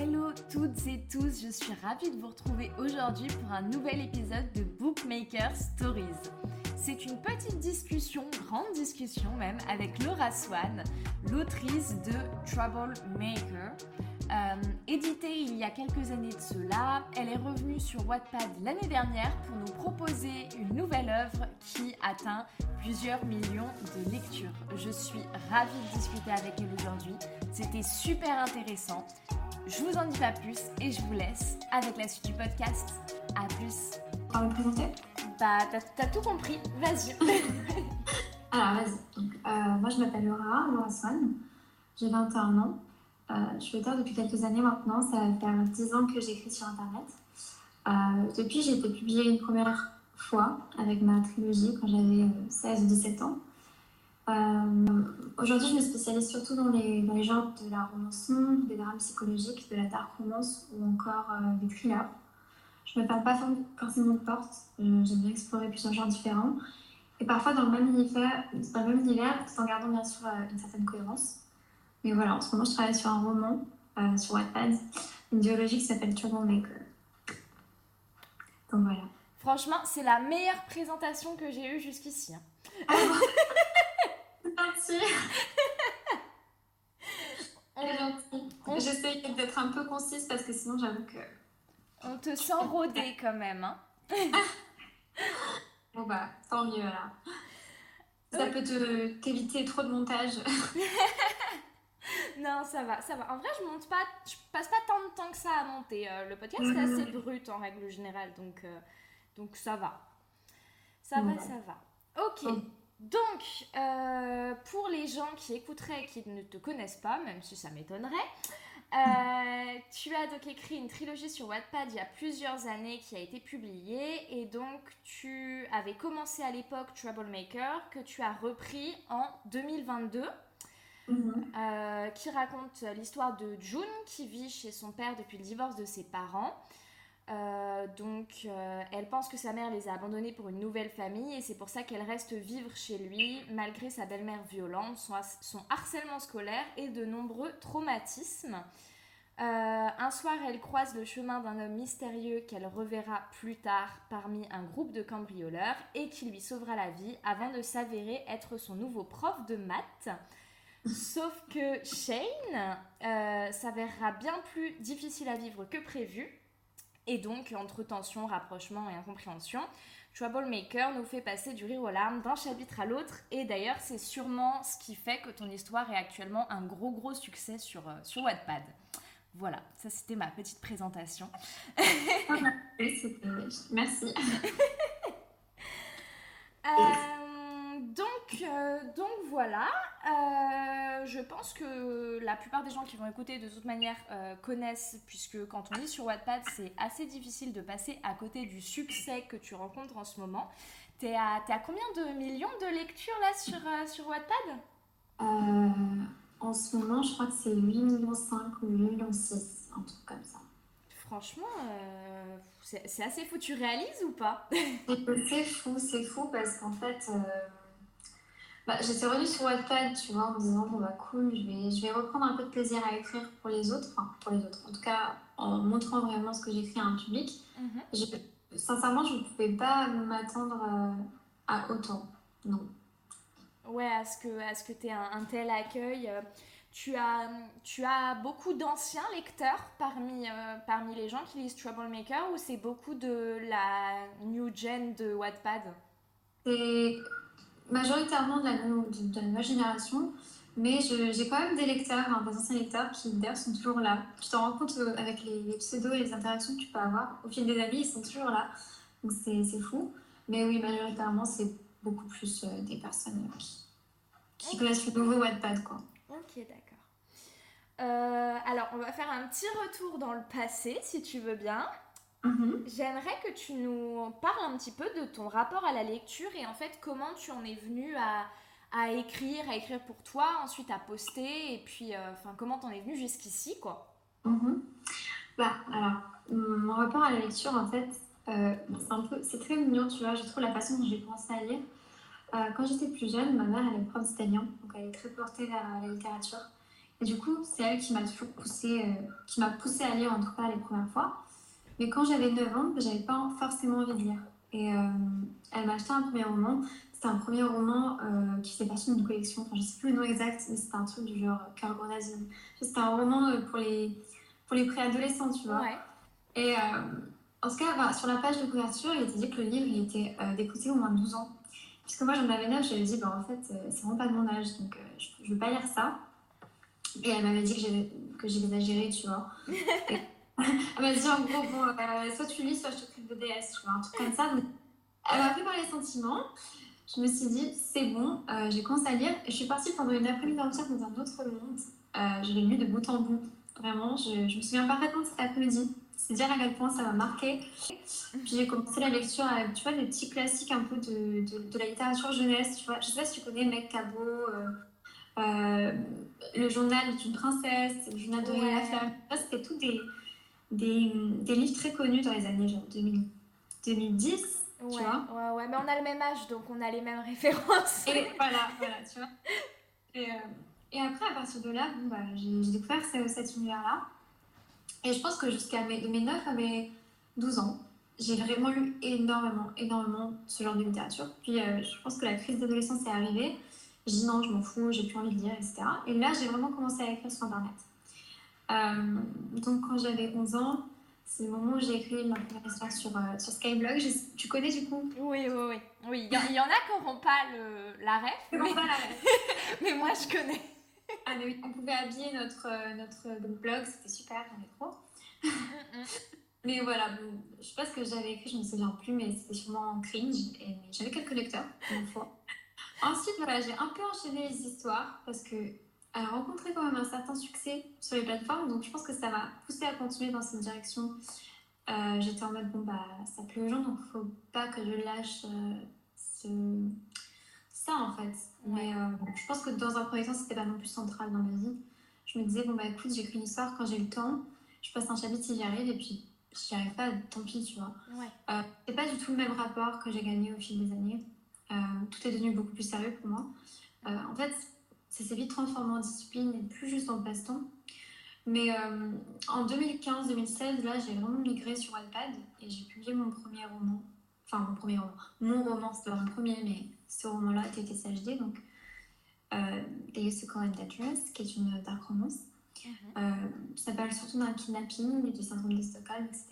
Hello toutes et tous, je suis ravie de vous retrouver aujourd'hui pour un nouvel épisode de Bookmaker Stories. C'est une petite discussion, grande discussion même, avec Laura Swan, l'autrice de Troublemaker. Euh, éditée il y a quelques années de cela, elle est revenue sur Wattpad l'année dernière pour nous proposer une nouvelle œuvre qui atteint plusieurs millions de lectures. Je suis ravie de discuter avec elle aujourd'hui. C'était super intéressant. Je vous en dis pas plus et je vous laisse avec la suite du podcast. A plus. On va me présenter? Bah, t'as tout compris. Vas-y. Alors, vas-y. Euh, moi, je m'appelle Laura, Laura Swan. J'ai 21 ans. Euh, je suis auteur depuis quelques années maintenant. Ça va faire 10 ans que j'écris sur Internet. Euh, depuis, j'ai été publiée une première fois avec ma trilogie quand j'avais 16 ou 17 ans. Aujourd'hui, je me spécialise surtout dans les, dans les genres de la romance des drames psychologiques, de la dark romance ou encore des thrillers. Je ne me parle pas forcément de porte. J'aime bien explorer plusieurs genres différents. Et parfois dans le même univers, dans le même univers tout en gardant bien sûr une certaine cohérence. Mais voilà, en ce moment, je travaille sur un roman euh, sur Wattpad, une biologie qui s'appelle Troublemaker. Donc voilà. Franchement, c'est la meilleure présentation que j'ai eue jusqu'ici. Hein. J'essaie d'être un peu concise parce que sinon, j'avoue que. On te sent rodée quand même. Hein. bon, bah, tant mieux là. Ça peut t'éviter trop de montage. non, ça va, ça va. En vrai, je monte pas, je passe pas tant de temps que ça à monter. Euh, le podcast est assez mhm. brut en règle générale, donc, euh, donc ça va. Ça va, ça va. Ok. Donc, euh, pour les gens qui écouteraient et qui ne te connaissent pas, même si ça m'étonnerait, tu as donc écrit une trilogie sur Wattpad il y a plusieurs années qui a été publiée et donc tu avais commencé à l'époque Troublemaker que tu as repris en 2022. Mhm. Euh, qui raconte l'histoire de June qui vit chez son père depuis le divorce de ses parents. Euh, donc, euh, elle pense que sa mère les a abandonnés pour une nouvelle famille et c'est pour ça qu'elle reste vivre chez lui malgré sa belle-mère violente, son, harcèlement scolaire et de nombreux traumatismes. un soir, elle croise le chemin d'un homme mystérieux qu'elle reverra plus tard parmi un groupe de cambrioleurs et qui lui sauvera la vie avant de s'avérer être son nouveau prof de maths. Sauf que Shane euh, s'avérera bien plus difficile à vivre que prévu. Et donc, entre tension, rapprochement et incompréhension, Troublemaker nous fait passer du rire aux larmes d'un chapitre à l'autre. Et d'ailleurs, c'est sûrement ce qui fait que ton histoire est actuellement un gros gros succès sur, euh, sur Wattpad. Voilà, ça c'était ma petite présentation. Merci. euh, euh, donc voilà, euh, je pense que la plupart des gens qui vont écouter de toute manière euh, connaissent, puisque quand on est sur Wattpad, c'est assez difficile de passer à côté du succès que tu rencontres en ce moment. T'es à, à combien de millions de lectures là sur, sur Wattpad? En ce moment, je crois que c'est 8 millions 5 ou 8 millions 6, un truc comme ça. Franchement, c'est assez fou. Tu réalises ou pas? C'est fou, c'est fou parce qu'en fait bah, J'étais revenue sur Wattpad, tu vois, en me disant, bon bah cool, je vais, je vais reprendre un peu de plaisir à écrire pour les autres, enfin pour les autres, en tout cas en montrant vraiment ce que j'écris à un public. Mhm. sincèrement, je ne pouvais pas m'attendre euh, à autant, non. Ouais, à ce que, à ce que tu aies un, tel accueil. Euh, tu as, tu as beaucoup d'anciens lecteurs parmi, euh, parmi les gens qui lisent Troublemaker ou c'est beaucoup de la new gen de Wattpad? Majoritairement de la, de, la nouvelle génération, mais j'ai quand même des lecteurs, hein, des anciens lecteurs qui d'ailleurs sont toujours là. Tu t'en rends compte euh, avec les, pseudos et les interactions que tu peux avoir. Au fil des années, ils sont toujours là. Donc c'est fou. Mais oui, majoritairement, c'est beaucoup plus euh, des personnes qui, qui connaissent le nouveau Wattpad. Quoi. Ok, d'accord. Euh, alors, on va faire un petit retour dans le passé, si tu veux bien. Mhm. J'aimerais que tu nous parles un petit peu de ton rapport à la lecture et en fait comment tu en es venu à, à écrire, à écrire pour toi, ensuite à poster et puis euh, enfin comment t'en es venu jusqu'ici quoi. Mhm. Bah alors mon rapport à la lecture en fait euh, c'est un peu c'est très mignon tu vois je trouve la façon dont j'ai commencé à lire. Euh, quand j'étais plus jeune ma mère elle est prof d'italien donc elle est très portée vers la littérature Et du coup, c'est elle qui m'a toujours poussé, qui m'a poussé à lire en tout cas les premières fois. Mais quand j'avais 9 ans, j'avais pas forcément envie de lire. Et elle m'a acheté un premier roman. C'était un premier roman qui fait partie d'une collection. Enfin, je sais plus le nom exact, mais c'était un truc du genre Cœur Grenadine. C'était un roman pour les, pour les préadolescents, tu vois. Et en tout cas, bah, sur la page de couverture, il était dit que le livre il était euh, au moins 12 ans. Puisque moi, j'en avais 9, j'avais dit, bah, en fait, c'est vraiment pas de mon âge, donc je, ne veux pas lire ça. Et elle m'avait dit que j'ai exagéré, tu vois. elle m'a dit en gros, bon, euh, soit tu lis, soit je t'occupe de DS, tu vois, un truc comme ça. elle m'a pris par les sentiments. Je me suis dit, c'est bon, euh, j'ai commencé à lire. Et je suis partie pendant une après-midi entière dans un autre monde. Euh, je l'ai lu de bout en bout. Vraiment, je, je me souviens parfaitement de cet après-midi. C'est dire à quel point ça m'a marqué. Puis j'ai commencé la lecture avec, tu vois, des petits classiques un peu de, de, de la littérature jeunesse. Tu vois. Je sais pas si tu connais Mec Cabot, Le journal d'une princesse, Le journal de ouais. la flamme. C'était tout des, des, des, livres très connus dans les années genre 2000, 2010. Ouais, tu vois ouais, ouais, mais on a le même âge, donc on a les mêmes références. Et voilà, voilà, tu vois. Et, euh, et après, à partir de là, bon, bah, j'ai découvert cet univers-là. Et je pense que jusqu'à mes, mes 9 à mes 12 ans, j'ai vraiment lu énormément, énormément ce genre de littérature. Puis euh, je pense que la crise d'adolescence est arrivée. Je dis non, je m'en fous, j'ai plus envie de lire, etc. Et là, j'ai vraiment commencé à écrire sur Internet. Euh, donc quand j'avais 11 ans, c'est le moment où j'ai écrit ma première histoire sur, euh, sur Skyblog. tu connais du coup? Oui, oui, oui. oui. Il, y, en a qui n'auront pas le, la ref. Mais... Pas la ref. mais moi, je connais. Ah, mais oui, on pouvait habiller notre, euh, notre blog, c'était super, j'en ai trop. Mais voilà, bon, je sais pas ce que j'avais écrit, je me souviens plus, mais c'était sûrement cringe. Et j'avais quelques lecteurs, une fois. Ensuite, voilà, j'ai un peu enchaîné les histoires parce que a rencontré quand même un certain succès sur les plateformes, donc je pense que ça m'a poussé à continuer dans cette direction. Euh, j'étais en mode, bon, bah, ça plaît aux gens, donc faut pas que je lâche euh, ce... ça en fait. Mais euh, je pense que dans un premier temps, c'était pas non plus central dans ma vie. Je me disais, bon, bah écoute, j'écris une histoire quand j'ai le temps, je passe un chapitre si j'y arrive, et puis si j'y arrive pas, tant pis, tu vois. Ouais. c'est pas du tout le même rapport que j'ai gagné au fil des années. tout est devenu beaucoup plus sérieux pour moi. en fait, ça s'est vite transformé en discipline et plus juste en passe-temps. Mais euh, en 2015-2016, là, j'ai vraiment migré sur iPad et j'ai publié mon premier roman. Enfin, mon premier roman. Mon roman, c'était mon premier, mais ce roman-là, TTCHD, donc euh, to Call It Dangerous, qui est une dark romance. Mhm. Euh, ça parle surtout d'un kidnapping et du syndrome de Stockholm, etc.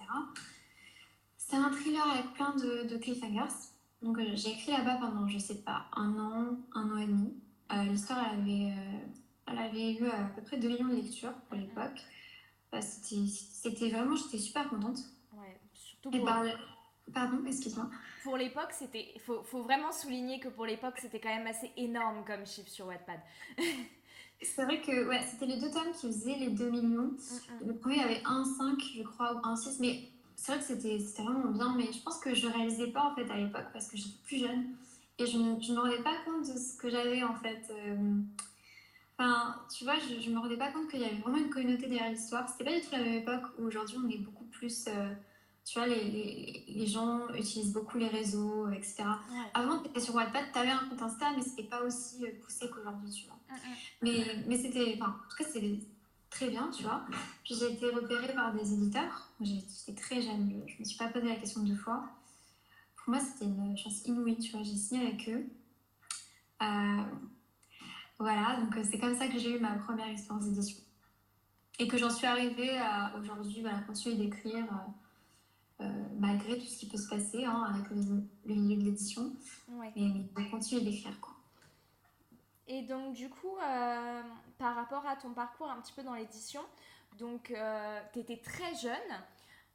C'est un thriller avec plein de, de cliffhangers. Donc, euh, j'ai écrit là-bas pendant, je sais pas, un an, un an et demi. Euh, l'histoire, elle avait, euh, elle avait eu à peu près 2 millions de lectures pour l'époque. Bah, c'était vraiment, j'étais super contente. Ouais, surtout pour... Pardon, excuse-moi. Pour l'époque, c'était. Il faut, faut, vraiment souligner que pour l'époque, c'était quand même assez énorme comme chiffre sur Wattpad. C'est vrai que ouais, c'était les deux tomes qui faisaient les 2 millions. Mm, mm. Le premier avait 1,5, je crois, ou 1,6. Mais c'est vrai que c'était vraiment bien. Mais je pense que je réalisais pas en fait à l'époque parce que j'étais plus jeune. Et je ne me rendais pas compte de ce que j'avais en fait. Euh, enfin, tu vois, je ne me rendais pas compte qu'il y avait vraiment une communauté derrière l'histoire. C'était pas du tout la même époque où aujourd'hui on est beaucoup plus. Euh, tu vois, les, les, les, gens utilisent beaucoup les réseaux, etc. Avant, tu étais sur Wattpad, tu avais un compte Insta, mais c'était pas aussi euh, poussé qu'aujourd'hui, tu vois. Mais, mais c'était. Enfin, en tout cas, c'était très bien, tu vois. Puis j'ai été repérée par des éditeurs. J'étais très jeune, je, ne me suis pas posé la question deux fois pour moi, c'était une chance inouïe, tu vois. J'ai signé avec eux. Euh, voilà, donc euh, c'est comme ça que j'ai eu ma première expérience d'édition. Et que j'en suis arrivée à aujourd'hui, voilà, continuer d'écrire euh, malgré tout ce qui peut se passer hein, avec le, milieu de l'édition. Ouais. Mais, continuer d'écrire, quoi. Et donc, du coup, par rapport à ton parcours un petit peu dans l'édition, donc tu étais très jeune.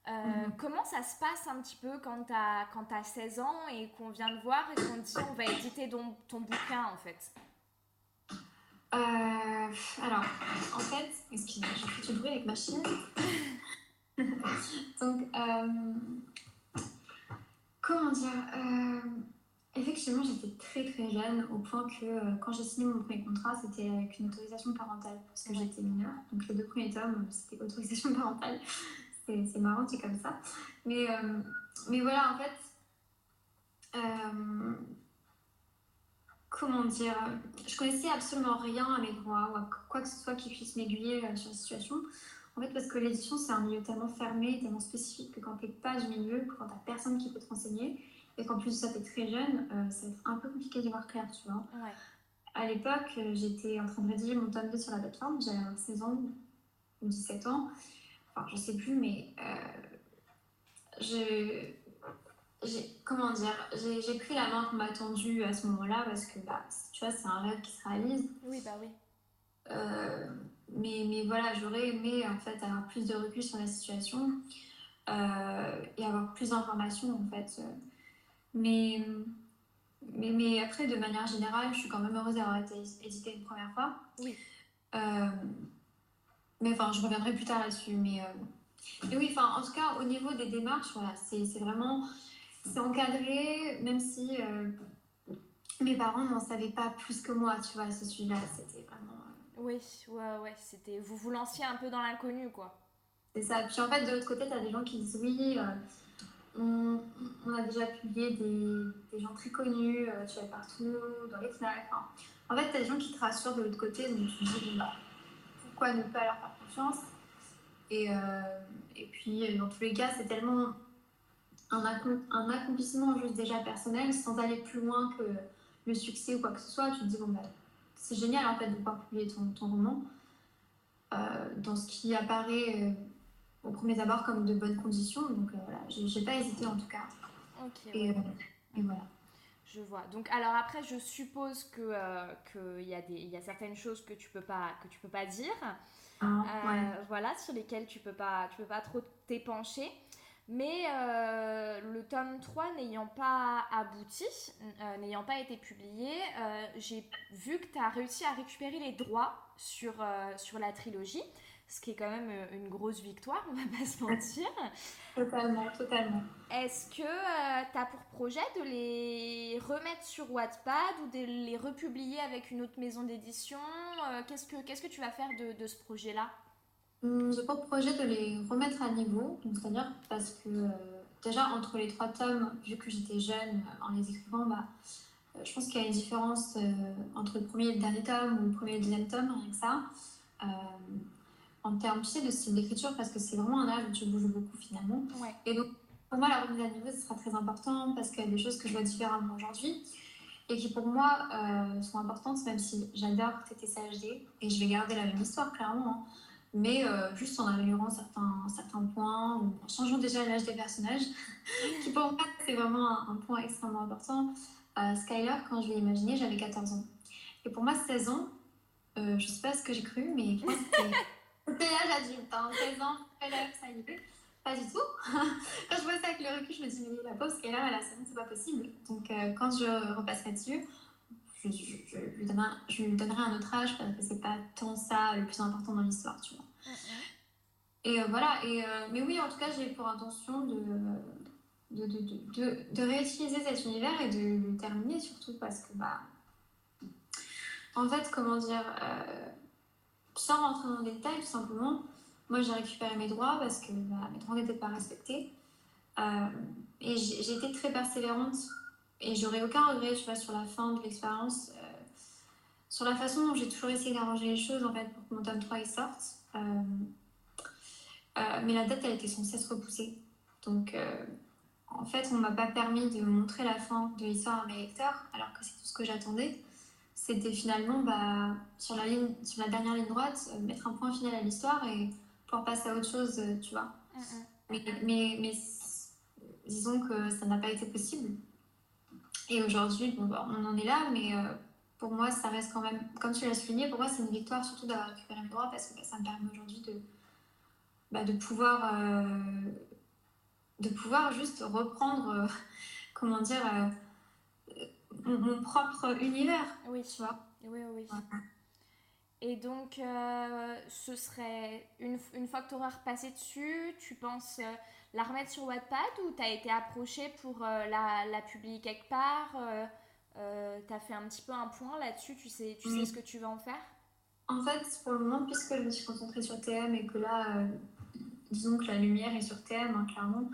Euh, mhm. Comment ça se passe un petit peu quand tu as, as 16 ans et qu'on vient te voir et qu'on te dit on va éditer ton, ton bouquin en fait? Euh, Alors, en fait, excuse-moi, j'ai fait du bruit avec ma chienne. Donc, euh, comment dire Effectivement, j'étais très très jeune au point que quand j'ai signé mon premier contrat, c'était avec une autorisation parentale parce que j'étais mineure. Donc, les deux premiers tomes, c'était autorisation parentale c'est marrant, c'est comme ça. Mais, euh, mais voilà, en fait, euh, comment dire, je connaissais absolument rien à mes droits ou à quoi que ce soit qui puisse m'aiguiller sur la situation. En fait, parce que l'édition, c'est un milieu tellement fermé, tellement spécifique que quand tu n'es pas du milieu, quand tu n'as personne qui peut te renseigner, et qu'en plus ça, tu es très jeune, ça va être un peu compliqué d'y voir clair, tu vois. Ouais. À l'époque, j'étais en train de rédiger mon tome 2 sur la plateforme, j'avais 16 ans ou 17 ans, enfin, je sais plus, mais je comment dire, j'ai pris la main qu'on m'a tendue à ce moment-là parce que, bah, tu vois, c'est un rêve qui se réalise. Oui, bah oui. Euh, mais, mais voilà, j'aurais aimé en fait avoir plus de recul sur la situation euh, et avoir plus d'informations en fait. Mais, mais, mais, après, de manière générale, je suis quand même heureuse d'avoir été éditée une première fois. Oui. Euh, mais enfin, je reviendrai plus tard là-dessus. Mais, mais oui, enfin, en tout cas, au niveau des démarches, voilà, c'est vraiment c'est encadré, même si euh, mes parents n'en savaient pas plus que moi, tu vois, à ce sujet-là. C'était vraiment. Euh, oui, ouais, ouais. C'était... Vous vous lanciez un peu dans l'inconnu, quoi. C'est ça. Puis en fait, de l'autre côté, tu as des gens qui disent oui. Euh, on, on, a déjà publié des, des gens très connus, tu vois, partout, dans les FNAC. en fait, tu as des gens qui te rassurent de l'autre côté, donc tu te dis, bah, pourquoi ne pas leur faire confiance et, et puis, dans tous les cas, c'est tellement un, un, accomplissement juste déjà personnel sans aller plus loin que le succès ou quoi que ce soit. Tu te dis, bon, bah, c'est génial en fait de pouvoir publier ton, ton roman euh, dans ce qui apparaît euh, au premier abord comme de bonnes conditions. Donc euh, voilà, j'ai pas hésité en tout cas. Et, voilà. Je vois. Donc alors après, je suppose que qu'il y, a des, y a certaines choses que tu peux pas que tu peux pas dire. Ah, voilà, sur lesquelles tu peux pas tu peux pas trop t'épancher. Mais euh, le tome 3 n'ayant pas abouti, euh, n'ayant pas été publié, euh, j'ai vu que tu as réussi à récupérer les droits sur, sur la trilogie, ce qui est quand même une grosse victoire, on va pas se mentir. Totalement, totalement. Est-ce que tu as pour projet de les remettre sur Wattpad ou de les republier avec une autre maison d'édition Qu'est-ce que Qu'est-ce que tu vas faire de, de ce projet-là? Hum, j'ai pour projet de les remettre à niveau, c'est-à-dire parce que euh, déjà entre les trois tomes, vu que j'étais jeune euh, en les écrivant, bah, euh, je pense qu'il y a une différence entre le premier et le dernier tome ou le premier et le deuxième tome, rien que ça. En termes de style d'écriture, parce que c'est vraiment un âge où tu bouges beaucoup finalement. Et donc pour moi, la remise à niveau, ce sera très important parce qu'il y a des choses que je vois différemment aujourd'hui et qui pour moi sont importantes, même si j'adore TTCHD et je vais garder la même histoire clairement. Hein mais euh, juste en améliorant certains, certains points ou en changeant déjà l'âge des personnages, qui pour moi c'est vraiment un, point extrêmement important. Euh, Skyler, quand je l'ai imaginé, j'avais 14 ans. Et pour moi, 16 ans, euh, je sais pas ce que j'ai cru, mais l'âge adulte. Hein. 16 ans, ça y est. Pas du tout. quand je vois ça avec le recul, je me dis, mais la pauvre Skyler, elle a 16 ans, c'est pas possible. Donc euh, quand je repasserai dessus, je, je, lui donnerai, je, lui donnerai, un autre âge parce que c'est pas tant ça le plus important dans l'histoire, tu vois. Et euh, voilà, et, euh, mais oui, en tout cas, j'ai pour intention de, de, de, de, de réutiliser cet univers et de le terminer surtout parce que, bah, en fait, comment dire, euh, sans rentrer dans les détails, tout simplement, moi j'ai récupéré mes droits parce que bah, mes droits n'étaient pas respectés. et j'ai été très persévérante et j'aurais aucun regret, tu vois, sur la fin de l'expérience, euh, sur la façon dont j'ai toujours essayé d'arranger les choses, en fait, pour que mon tome 3 sorte. Euh, euh, mais la date, elle était sans cesse repoussée. Donc, en fait, on ne m'a pas permis de montrer la fin de l'histoire à mes lecteurs, alors que c'est tout ce que j'attendais. C'était finalement, bah, sur, la ligne, sur la dernière ligne droite, mettre un point final à l'histoire et pouvoir passer à autre chose, tu vois. mais, mais, mais disons que ça n'a pas été possible. Et aujourd'hui, bon, bah, on en est là, mais euh, pour moi, ça reste quand même, comme tu l'as souligné, pour moi, c'est une victoire surtout d'avoir récupéré mes droits parce que bah, ça me permet aujourd'hui de, bah, de, pouvoir, euh, de pouvoir juste reprendre, euh, comment dire, mon, propre univers. Oui, tu vois. Oui, oui. Et donc, ce serait, une, une fois que tu auras repassé dessus, tu penses la remettre sur Wattpad ou tu as été approché pour euh, la, la, publier quelque part euh, euh Tu as fait un petit peu un point là-dessus, tu sais, tu sais ce que tu vas en faire? En fait, pour le moment, puisque je me suis concentrée sur TM et que là, euh, disons que la lumière est sur TM, hein, clairement,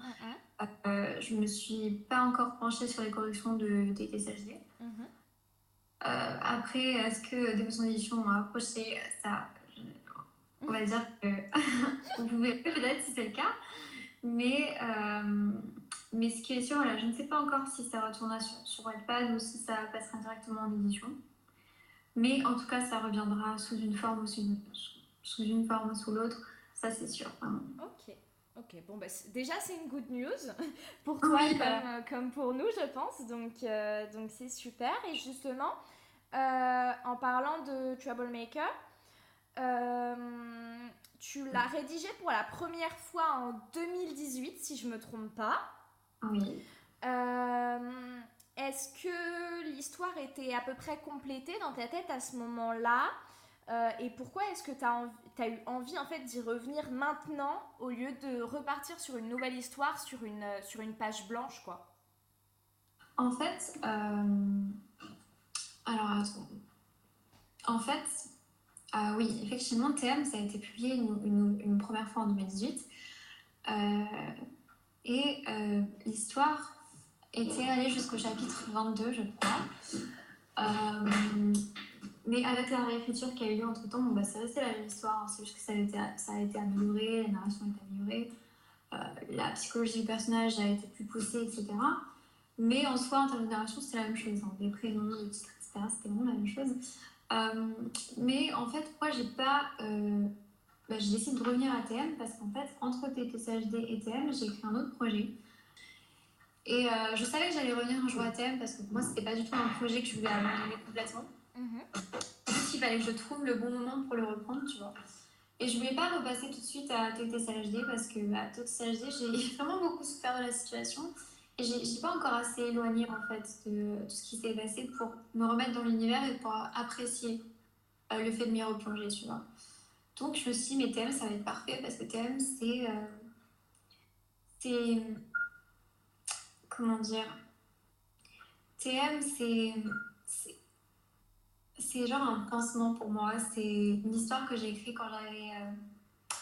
mm-hmm. je me suis pas encore penchée sur les corrections de TTSHD. Mm-hmm. après, est-ce que des maisons d'édition m'ont approché Ça, on va dire que vous pouvez peut-être si c'est le cas. Mais, euh, mais ce qui est sûr, voilà, je ne sais pas encore si ça retournera sur, sur Wattpad ou si ça passera directement en édition. Mais en tout cas, ça reviendra sous une forme ou sous une, sous une forme ou sous l'autre. Ça, c'est sûr. Ok. Ok, bon, bah, déjà c'est une good news pour toi comme, euh, comme, pour nous, je pense. Donc, euh, donc c'est super. Et justement, en parlant de Troublemaker, euh, tu l'as rédigé pour la première fois en 2018, si je me trompe pas. Oui. Euh, est-ce que l'histoire était à peu près complétée dans ta tête à ce moment-là? Euh, Et pourquoi est-ce que tu as, eu envie en fait d'y revenir maintenant au lieu de repartir sur une nouvelle histoire sur une, sur une page blanche quoi? En fait, alors attends. En fait, oui, effectivement, TM, ça a été publié une, première fois en 2018. Euh, et euh, l'histoire était allée jusqu'au chapitre 22, je crois. Euh, mais avec la réécriture qui a eu lieu entre temps, bon, bah, c'est la même histoire. Hein. C'est juste que ça a, été, ça a été amélioré, la narration a été améliorée, la psychologie du personnage a été plus poussée, etc. Mais en soi, en termes de narration, c'était la même chose. Hein. Les prénoms, les titres, etc., c'était vraiment la même chose. Euh, mais en fait, moi, j'ai pas. Euh, bah, de revenir à TM parce qu'en fait, entre TTCHD et TM, j'ai écrit un autre projet. Et euh, je savais que j'allais revenir un jour à TM parce que moi, c'était pas du tout un projet que je voulais abandonner complètement. Mm -hmm. il fallait que je trouve le bon moment pour le reprendre, tu vois. Et je voulais pas repasser tout de suite à TTCHD parce que à TTCHD, j'ai vraiment beaucoup souffert de la situation. Et je suis pas encore assez éloignée en fait de tout ce qui s'est passé pour me remettre dans l'univers et pour apprécier euh, le fait de m'y replonger, tu vois. Donc je me suis dit, mais TM, ça va être parfait parce que TM, c'est. Euh, c'est. Comment dire? TM, c'est. C'est genre un pansement pour moi. C'est une histoire que j'ai écrite quand j'avais. Euh,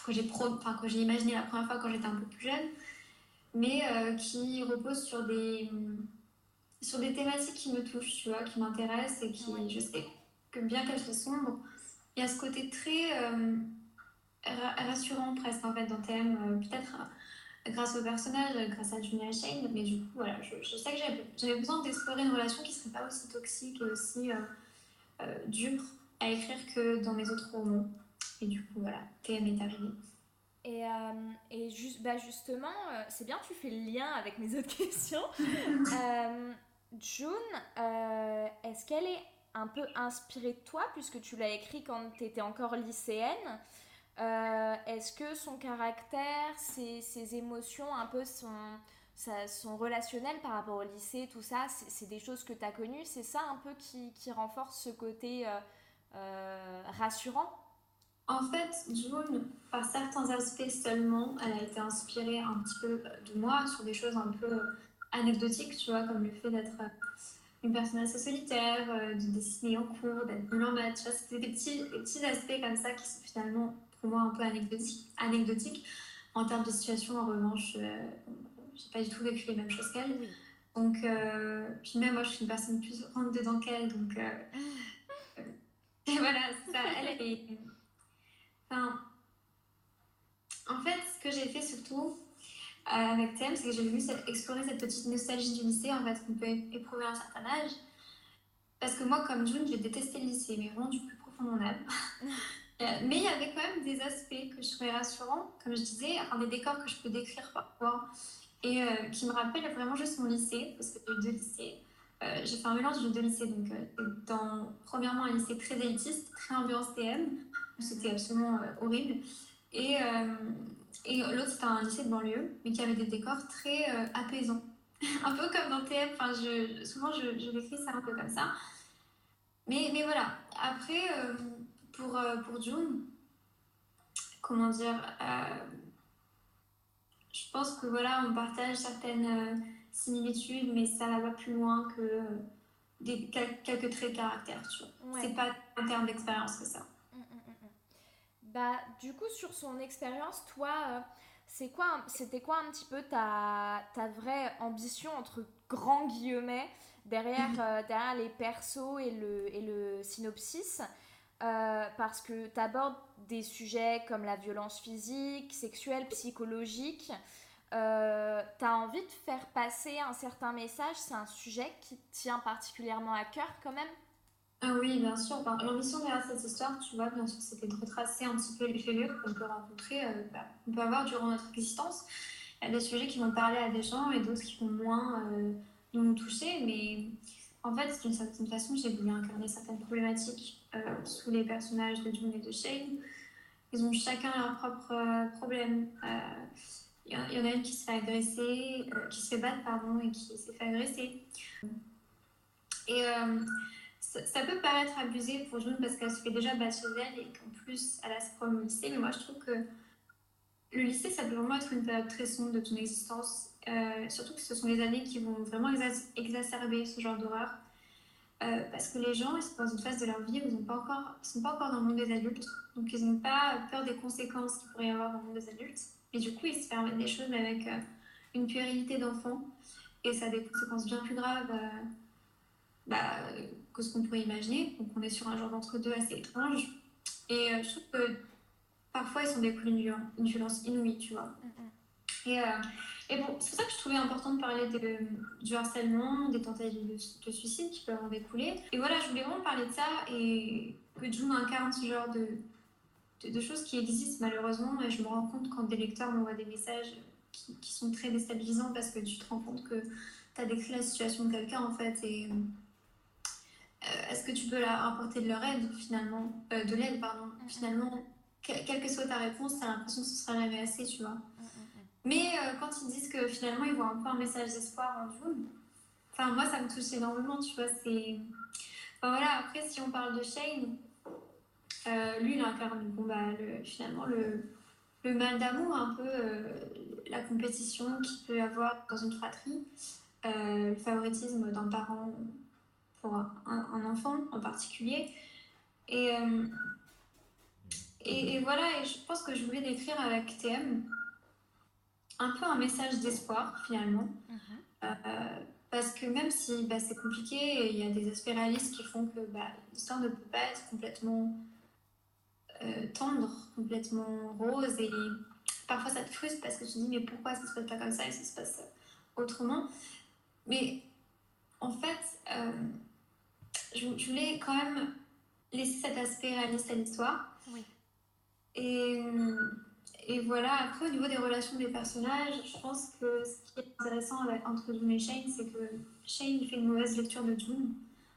que j'ai enfin, que j'ai imaginé la première fois quand j'étais un peu plus jeune mais euh, qui repose sur des, sur des thématiques qui me touchent, tu vois, qui m'intéressent et qui, je sais que bien qu'elles soient sombres, il y a ce côté très euh, rassurant presque en fait dans thème, euh, peut-être grâce au personnage, grâce à Julia Shane, mais du coup, voilà, je, je sais que j'avais besoin d'explorer une relation qui ne serait pas aussi toxique et aussi dure à écrire que dans mes autres romans. Et du coup, voilà, TM est arrivé. Et, euh, et juste, bah justement, euh, c'est bien, tu fais le lien avec mes autres questions. euh, June, euh, est-ce qu'elle est un peu inspirée de toi, puisque tu l'as écrit quand tu étais encore lycéenne Est-ce que son caractère, ses, ses, émotions, un peu son, sa, son relationnel par rapport au lycée, tout ça, c'est des choses que tu as connues C'est ça un peu qui, qui renforce ce côté rassurant? En fait, June, par certains aspects seulement, elle a été inspirée un petit peu de moi sur des choses un peu anecdotiques, tu vois, comme le fait d'être une personne assez solitaire, euh, de dessiner en cours, d'être nulle en maths, c'était des petits, petits aspects comme ça qui sont finalement pour moi un peu anecdotiques. anecdotiques. En termes de situation, en revanche, euh, j'ai pas du tout vécu les mêmes choses qu'elle. Donc, euh, puis même moi, je suis une personne plus rentre dedans qu'elle, donc euh, et voilà, ça, elle est Enfin, en fait, ce que j'ai fait surtout euh, avec Thème, c'est que j'ai voulu explorer cette petite nostalgie du lycée, en fait, qu'on peut éprouver à un certain âge. Parce que moi, comme June, j'ai détesté le lycée, mais vraiment du plus profond de mon âme. Euh, mais il y avait quand même des aspects que je trouvais rassurants, comme je disais, enfin, des décors que je peux décrire parfois, et euh, qui me rappellent vraiment juste mon lycée, parce que j'ai deux lycées. j'ai fait un mélange de deux lycées, donc dans, premièrement un lycée très élitiste, très ambiance TM, c'était absolument euh, horrible. Et, euh, et l'autre, c'était un lycée de banlieue, mais qui avait des décors très euh, apaisants. un peu comme dans enfin, je, souvent je, je l'écris ça un peu comme ça. Mais, mais voilà, après, pour, pour June, comment dire, je pense que voilà, on partage certaines similitudes, mais ça va plus loin que des, quelques traits de caractère. C'est pas en termes d'expérience que ça. Bah, du coup, sur son expérience, toi, euh, c'est quoi, c'était quoi un petit peu ta, ta vraie ambition, entre grands guillemets, derrière, derrière les persos et le, et le synopsis? Parce que tu abordes des sujets comme la violence physique, sexuelle, psychologique. Euh, tu as envie de faire passer un certain message C'est un sujet qui tient particulièrement à cœur quand même? Ah oui, bien sûr. L'ambition derrière cette histoire, tu vois, bien sûr, c'était de retracer un petit peu les fêlures qu'on peut rencontrer, euh, bah, qu'on peut avoir durant notre existence. Il y a des sujets qui vont parler à des gens et d'autres qui vont moins euh, nous toucher, mais en fait, d'une certaine façon, j'ai voulu incarner certaines problématiques sous les personnages de June et de Shane. Ils ont chacun leur propre problème. Il y, en a une qui se fait agresser, euh, qui se fait battre, pardon, et qui s'est fait agresser. Et euh, ça, peut paraître abusé pour June parce qu'elle se fait déjà battre chez elle et qu'en plus elle a ce problème au lycée. Mais moi je trouve que le lycée ça peut vraiment être une période très sombre de ton existence. Euh, surtout que ce sont les années qui vont vraiment exacerber ce genre d'horreur. parce que les gens, ils sont dans une phase de leur vie où ils ne sont pas encore dans le monde des adultes. Donc ils n'ont pas peur des conséquences qu'il pourrait y avoir dans le monde des adultes. Et du coup, ils se permettent des choses avec euh, une puérilité d'enfant. Et ça a des conséquences bien plus graves euh, bah, que ce qu'on pourrait imaginer. Donc on est sur un genre d'entre-deux assez étrange. Et euh, je trouve que parfois, ils sont découlés d'une violence inouïe, tu vois. Et, et bon, c'est pour ça que je trouvais important de parler du harcèlement, des tentatives de, suicide qui peuvent en découler. Et voilà, je voulais vraiment parler de ça et que June incarne ce genre de, de, choses qui existent malheureusement. Et je me rends compte quand des lecteurs m'envoient des messages qui, sont très déstabilisants parce que tu te rends compte que tu as décrit la situation de quelqu'un en fait. Et euh, est-ce que tu peux leur apporter de leur finalement? Euh, De l'aide, pardon. Finalement, quelle que soit ta réponse, tu as l'impression que ce sera jamais assez, tu vois. Mm-hmm. Mais euh, quand ils disent que finalement ils voient un peu un message d'espoir en June, enfin moi ça me touche énormément, tu vois. C'est. Enfin, voilà, après si on parle de Shane, euh, lui, il incarne bon, bah, le, finalement le, le mal d'amour, un peu euh, la compétition qu'il peut y avoir dans une fratrie, le favoritisme d'un parent pour un, enfant en particulier. Et, et, voilà, et je pense que je voulais décrire avec TM un peu un message d'espoir finalement. Mhm. parce que même si bah, c'est compliqué, il y a des aspects réalistes qui font que bah, l'histoire ne peut pas être complètement euh, tendre, complètement rose et parfois ça te frustre parce que tu te dis mais pourquoi ça se passe pas comme ça et ça se passe autrement? Mais en fait, euh, je, voulais quand même laisser cet aspect réaliste à l'histoire. Et, et voilà, après au niveau des relations des personnages, je pense que ce qui est intéressant avec, entre June et Shane, c'est que Shane fait une mauvaise lecture de June,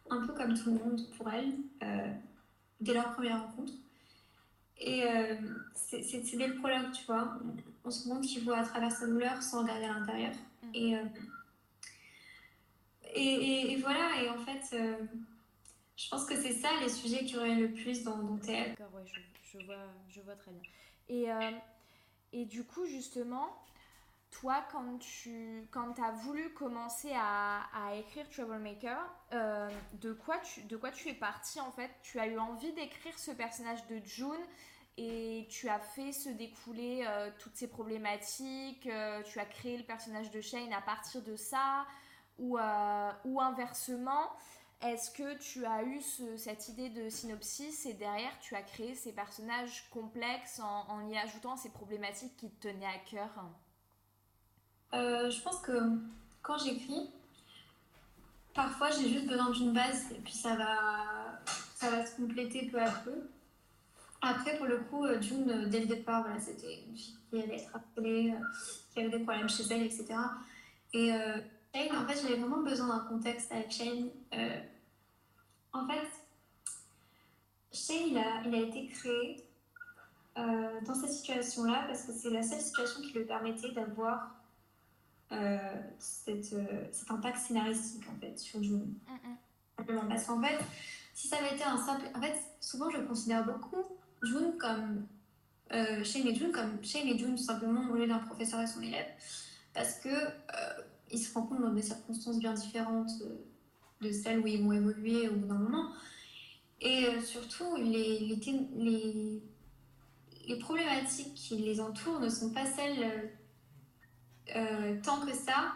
un peu comme tout le monde pour elle, euh, dès leur première rencontre. Et euh, c'est dès le prologue, tu vois. On, se rend compte qu'il voit à travers sa douleur sans regarder à l'intérieur. Mm. Euh, et, et, voilà, et en fait, je pense que c'est ça les sujets qui auraient le plus dans, dans TL. D'accord, ouais, je, je, vois, je vois très bien. Et, et du coup, justement, toi, quand tu quand as voulu commencer à, écrire Troublemaker, euh, de, quoi tu, de quoi tu es parti en fait? Tu as eu envie d'écrire ce personnage de June et tu as fait se découler euh, toutes ces problématiques, euh, tu as créé le personnage de Shane à partir de ça, ou, ou inversement, est-ce que tu as eu cette idée de synopsis et derrière tu as créé ces personnages complexes en, y ajoutant ces problématiques qui te tenaient à cœur? Euh, je pense que quand j'écris, parfois j'ai juste besoin d'une base et puis ça va, ça va se compléter peu à peu. Après, pour le coup, euh, June, euh, dès le départ, voilà, c'était une fille qui allait être appelée, qui avait des problèmes chez elle, etc. Et En fait, j'avais vraiment besoin d'un contexte avec Shane. en fait, Shane, il a, il a été créé dans cette situation-là parce que c'est la seule situation qui lui permettait d'avoir euh, euh, cet impact scénaristique en fait sur June. Simplement parce qu'en fait, si ça avait été un simple. En fait, souvent je considère beaucoup June comme. Euh, Shane et June comme Shane et June simplement au lieu d'un professeur et son élève parce que euh, ils se rencontrent dans des circonstances bien différentes de celles où ils vont évoluer au bout d'un moment. Et surtout, les, les, les, les, problématiques qui les entourent ne sont pas celles euh, tant que ça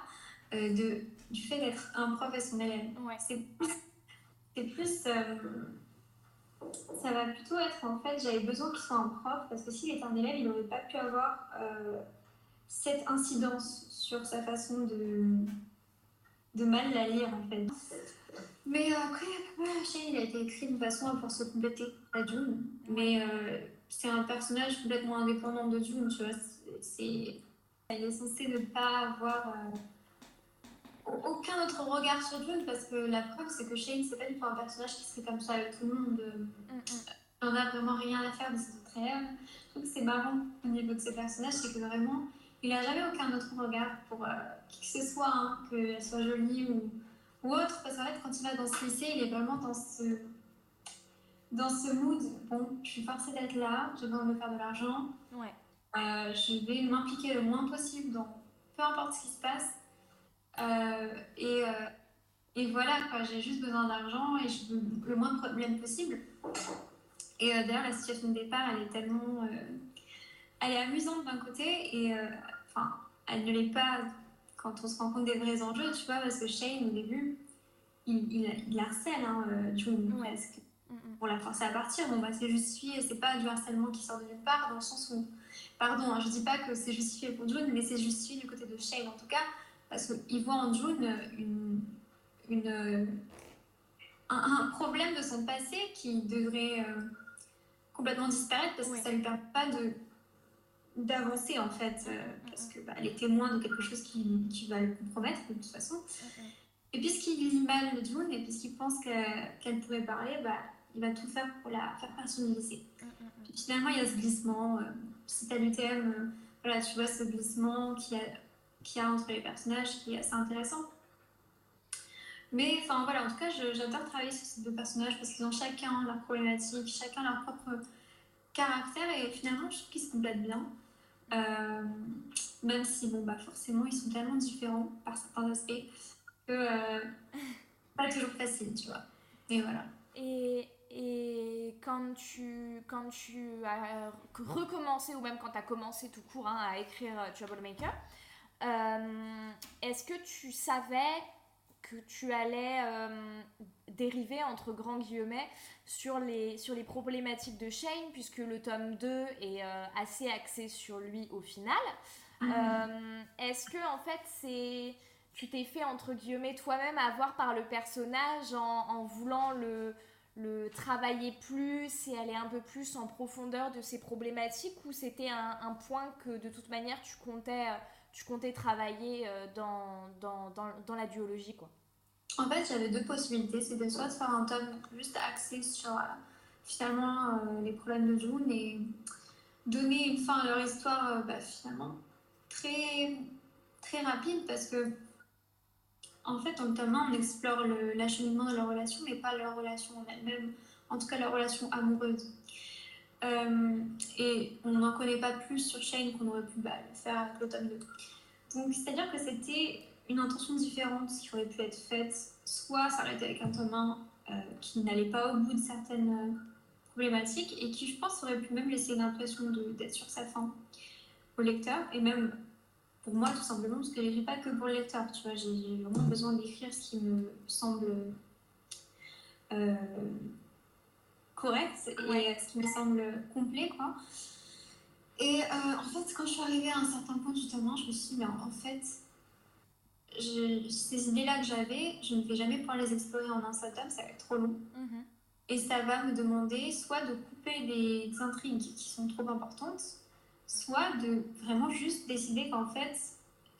de, du fait d'être un professionnel. Ouais. C'est c'est plus. euh, ça va plutôt être en fait, j'avais besoin qu'il soit un prof parce que s'il était un élève, il n'aurait pas pu avoir euh, cette incidence sur sa façon de, de mal la lire en fait. Mais euh, après, ouais, Shane, il a été écrit d'une façon à pouvoir se compléter à June. Mais euh, c'est un personnage complètement indépendant de June, tu vois. c'est- C'est, il est censé ne pas avoir euh, aucun autre regard sur June parce que la preuve, c'est que Shane, c'est pas du tout un personnage qui serait comme ça avec tout le monde. En a vraiment rien à faire de ses autres élèves. Je trouve que c'est marrant au niveau de ces personnages, c'est que vraiment, il n'a jamais aucun autre regard pour euh, qui que ce soit, hein, qu'elle soit jolie ou, ou autre. Parce qu'en fait, quand il va dans ce lycée, il est vraiment dans ce, dans ce mood. Bon, je suis forcée d'être là, j'ai besoin de me faire de l'argent. Ouais. Euh, je vais m'impliquer le moins possible dans peu importe ce qui se passe. Euh, et, et voilà, j'ai juste besoin d'argent et je veux le moins de problèmes possible. Et d'ailleurs, la situation de départ, elle est tellement. elle est amusante d'un côté et. euh, Enfin, elle ne l'est pas quand on se rend compte des vrais enjeux, tu vois, parce que Shane, au début, il, il, il harcèle hein, euh, June Ouais. presque Mm, mm. pour la forcer à partir, bon bah c'est justifié, c'est pas du harcèlement qui sort de nulle part, dans le sens où, pardon, hein, je dis pas que c'est justifié pour June, mais c'est justifié du côté de Shane en tout cas, parce qu'il voit en June une, une, un, un problème de son passé qui devrait euh, complètement disparaître parce Ouais. que ça lui permet pas de d'avancer en fait, euh, parce que bah, est témoin de quelque chose qui, qui va le compromettre de toute façon. Mm, mm. Et puisqu'il lit mal le June et puisqu'il pense que- qu'elle pourrait parler, bah, il va tout faire pour la faire partir du lycée. Mm, mm, mm. Puis finalement, il y a ce glissement. euh, si t'as l'UTM, euh, voilà, tu vois ce glissement qu'il y, y a entre les personnages qui est assez intéressant. Mais enfin voilà, en tout cas, j'adore travailler sur ces deux personnages parce qu'ils ont chacun leur problématique, chacun leur propre caractère et finalement, je trouve qu'ils se complètent bien. Euh, même si, bon, bah forcément, ils sont tellement différents par certains aspects que euh, pas toujours facile, tu vois. Et voilà. Et, et quand, tu, quand tu as recommencé, ou même quand tu as commencé tout court hein, à écrire euh, Troublemaker, euh, est-ce que tu savais que tu allais euh, dériver, entre grands guillemets, sur les, sur les problématiques de Shane, puisque le tome 2 est euh, assez axé sur lui au final. Euh, Est-ce que, en fait, c'est tu t'es fait entre guillemets toi-même avoir par le personnage en, en voulant le, le travailler plus et aller un peu plus en profondeur de ses problématiques ou c'était un, un point que de toute manière tu comptais, tu comptais travailler dans, dans, dans, dans la duologie quoi? En fait, j'avais deux possibilités. C'était soit de faire un tome juste axé sur euh, finalement euh, les problèmes de June et donner une fin à leur histoire euh, bah, finalement très, très rapide parce que en fait, le tome 1, on explore l'acheminement de leur relation, mais pas leur relation en elle-même, en tout cas leur relation amoureuse. Et on n'en connaît pas plus sur Shane qu'on aurait pu bah, le faire avec le tome 2. Donc, c'est-à-dire que c'était une intention différente qui aurait pu être faite, soit s'arrêter avec un tome 1 euh, qui n'allait pas au bout de certaines euh, problématiques et qui, je pense, aurait pu même laisser l'impression d'être sur sa fin au lecteur et même pour moi, tout simplement, parce que je n'écris pas que pour le lecteur, tu vois, j'ai vraiment besoin d'écrire ce qui me semble euh, correct et Ouais. ce qui me semble complet, quoi. Et euh, en fait, quand je suis arrivée à un certain point du 1, je me suis dit, mais en fait, je- ces idées-là que j'avais, je ne vais jamais pouvoir les explorer en un seul tome, ça va être trop long. Mhm. Et ça va me demander soit de couper des intrigues qui sont trop importantes, soit de vraiment juste décider qu'en fait,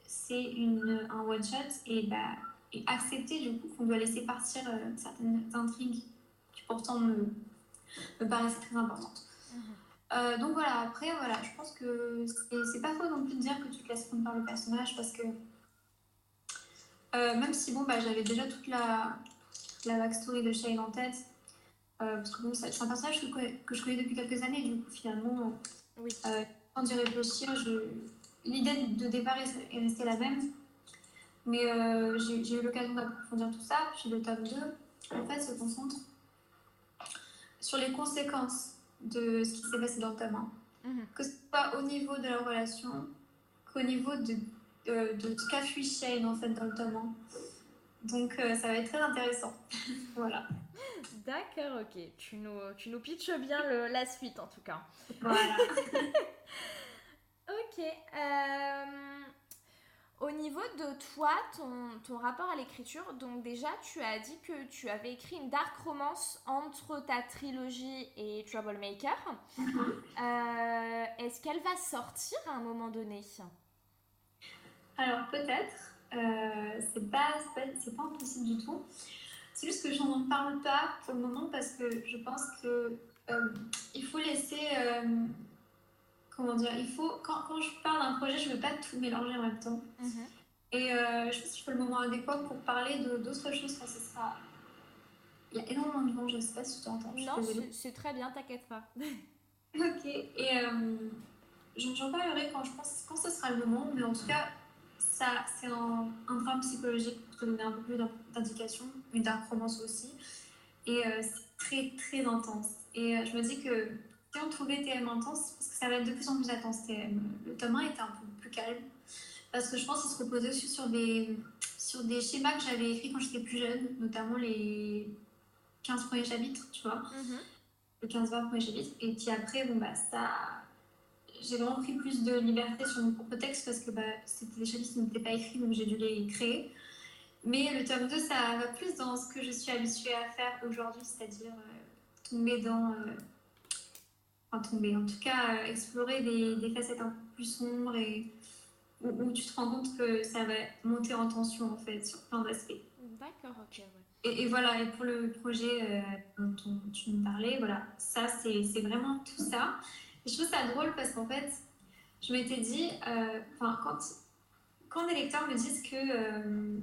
c'est un one-shot et, bah, et accepter du coup qu'on doit laisser partir euh, certaines intrigues qui pourtant me, me paraissaient très importantes. Mhm. Euh, donc voilà, après, voilà, je pense que c'est c'est pas faux non plus de dire que tu te laisses prendre par le personnage parce que euh, même si bon, bah, j'avais déjà toute la, la backstory de Shane en tête, euh, parce que bon, c'est un personnage que, je connais- que je connais depuis quelques années, du coup, finalement, Oui. euh, quand d'y réfléchir, l'idée de départ est est restée la même. Mais euh, j'ai eu l'occasion d'approfondir tout ça. Puis le tome 2, en fait, se concentre sur les conséquences de ce qui s'est passé dans le tome 1 Mhm. que ce soit au niveau de leur relation qu'au niveau de de, de Catfish Shane en fait dans le tome 1. Donc ça va être très intéressant. voilà. D'accord, ok. Tu nous, tu nous pitches bien le, la suite en tout cas. Voilà. ok. Euh, au niveau de toi, ton, ton rapport à l'écriture, donc déjà tu as dit que tu avais écrit une dark romance entre ta trilogie et Troublemaker. Euh, Est-ce qu'elle va sortir à un moment donné? Alors peut-être. Euh, c'est pas, pas, pas impossible du tout. C'est juste que je n'en parle pas pour le moment parce que je pense que euh, il faut laisser. Euh, comment dire Il faut. Quand, quand je parle d'un projet, je ne veux pas tout mélanger en même temps. Mhm. Et euh, je pense qu'il faut le moment adéquat pour parler d'autres choses quand ce sera. Il y a énormément de vent, je ne sais pas si tu entends. Non, c'est très bien, t'inquiète pas. ok, et j'en parlerai quand je pense quand ce sera le moment, mais en tout cas, ça, c'est un, un, drame psychologique pour te donner un peu plus d'indications, une dark romance aussi. Et euh, c'est très, très intense. Et euh, je me dis que si on trouvait TM intense, parce que ça va être de plus en plus intense TM. Le tome 1 était un peu plus calme, parce que je pense qu'il se reposait aussi sur des, sur des schémas que j'avais écrits quand j'étais plus jeune, notamment les 15 premiers chapitres, tu vois. Mm-hmm. Les 15-20 premiers chapitres. Et puis après, bon, bah, ça j'ai vraiment pris plus de liberté sur mon propre texte parce que bah, c'était des chapitres qui n'étaient pas écrits, donc j'ai dû les créer. Mais le tome 2, ça va plus dans ce que je suis habituée à faire aujourd'hui, c'est-à-dire euh, tomber dans. Euh, enfin, tomber, en tout cas, euh, explorer des, des, facettes un peu plus sombres et où, tu te rends compte que ça va monter en tension, en fait, sur plein d'aspects. D'accord, ok, ouais. Et, et, voilà, et pour le projet dont tu me parlais, voilà, ça, c'est vraiment tout ça je trouve ça drôle parce qu'en fait, je m'étais dit, euh, enfin, quand, quand des lecteurs me disent que euh,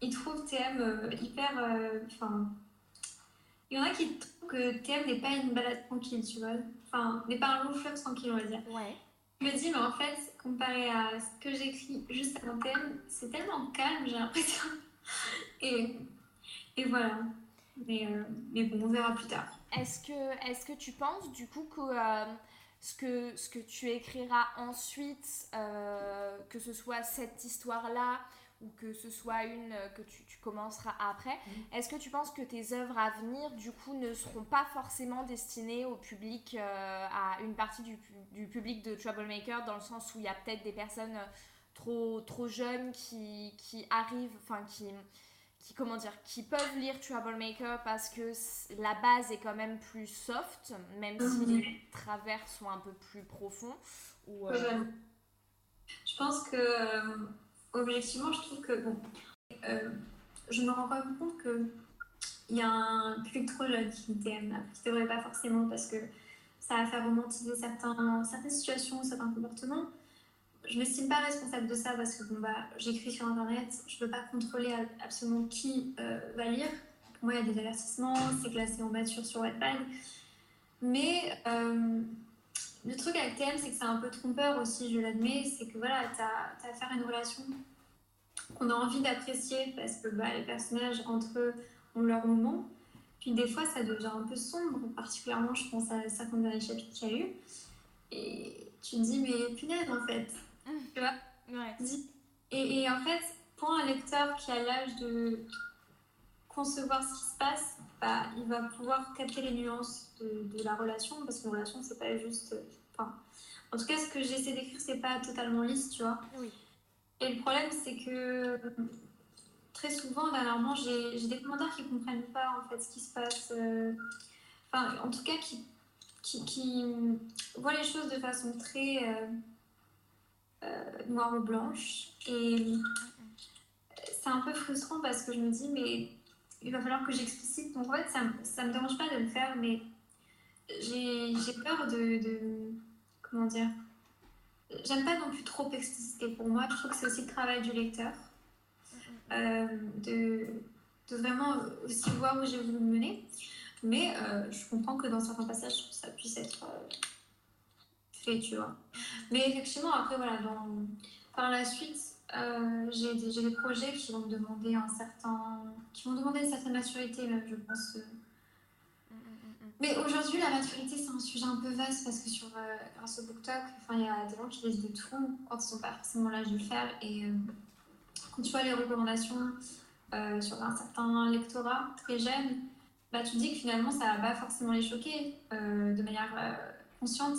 ils trouvent TM euh, hyper. Enfin, il y en a qui trouvent que TM n'est pas une balade tranquille, tu vois. Enfin, n'est pas un long fleuve tranquille, on va dire. Ouais. Je me dis, mais en fait, comparé à ce que j'écris juste avant TM, c'est tellement calme, j'ai l'impression. Et, et voilà. Mais, mais bon, on verra plus tard. Est-ce que, est que tu penses du coup que ce que, ce que tu écriras ensuite, euh, que ce soit cette histoire-là ou que ce soit une que tu, tu commenceras après, mhm. est-ce que tu penses que tes œuvres à venir, du coup, ne seront pas forcément destinées au public, euh, à une partie du, du, public de Troublemaker, dans le sens où il y a peut-être des personnes trop, trop jeunes qui, qui arrivent, enfin, qui qui comment dire qui peuvent lire Troublemaker parce que la base est quand même plus soft même si mhm. les travers sont un peu plus profonds ou euh, je pense que euh, objectivement je trouve que bon euh, je me rends compte que il y a un public trop jeune qui t'aime qui devrait pas forcément parce que ça va faire romantiser certains, certaines situations certains comportements je ne m'estime pas responsable de ça parce que bah, j'écris sur Internet, je ne peux pas contrôler absolument qui euh, va lire. Pour moi, il y a des avertissements, c'est classé en mature sur Wattpad. Mais euh, le truc avec TM, c'est que c'est un peu trompeur aussi, je l'admets. C'est que voilà, tu as, affaire à une relation qu'on a envie d'apprécier parce que bah, les personnages entre eux ont leur moment. Puis des fois, ça devient un peu sombre, particulièrement, je pense à certains derniers chapitres qu'il y a eu. Et tu te dis, mais punaise, en fait, tu vois et, et, en fait, pour un lecteur qui a l'âge de concevoir ce qui se passe, bah, il va pouvoir capter les nuances de, de la relation, parce qu'une relation, c'est pas juste. Enfin, en tout cas, ce que j'essaie d'écrire, c'est pas totalement lisse, tu vois. Oui. Et le problème, c'est que très souvent, dernièrement, j'ai des commentaires qui comprennent pas en fait ce qui se passe. Euh, enfin, en tout cas, qui, qui, qui voient les choses de façon très. Euh, noire ou blanche. Et c'est un peu frustrant parce que je me dis, mais il va falloir que j'explicite. Donc en fait, ça, ça me dérange pas de le faire, mais j'ai peur de, de, Comment dire J'aime pas non plus trop expliciter pour moi. Je trouve que c'est aussi le travail du lecteur. Euh, de, de, vraiment aussi voir où j'ai voulu me mener. Mais euh, je comprends que dans certains passages, ça puisse être tu vois. Mais effectivement, après, voilà, dans... par la suite, euh, j'ai des, projets qui vont me demander un certain... qui vont demander une certaine maturité, même, je pense. Euh. Mais aujourd'hui, la maturité, c'est un sujet un peu vaste parce que sur, euh, grâce au BookTok, il y a des gens qui lisent de tout quand ils n'ont pas forcément l'âge de le faire. Et euh, quand tu vois les recommandations sur un certain lectorat très jeune, bah, tu dis que finalement, ça va pas forcément les choquer de manière consciente.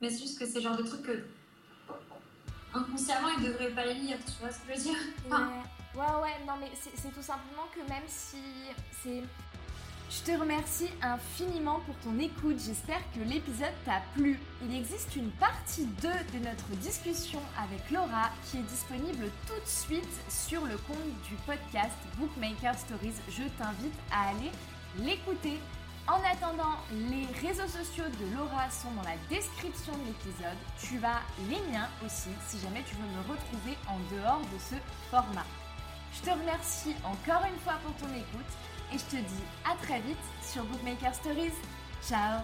Mais c'est juste que c'est le genre de truc que inconsciemment, ils devraient pas les lire, tu vois ce que je veux dire? Ouais, ouais, non, mais c'est tout simplement que même si c'est. Je te remercie infiniment pour ton écoute, j'espère que l'épisode t'a plu. Il existe une partie 2 de notre discussion avec Laura qui est disponible tout de suite sur le compte du podcast Bookmaker Stories. Je t'invite à aller l'écouter. En attendant, les réseaux sociaux de Laura sont dans la description de l'épisode. Tu as les miens aussi si jamais tu veux me retrouver en dehors de ce format. Je te remercie encore une fois pour ton écoute et je te dis à très vite sur Bookmaker Stories. Ciao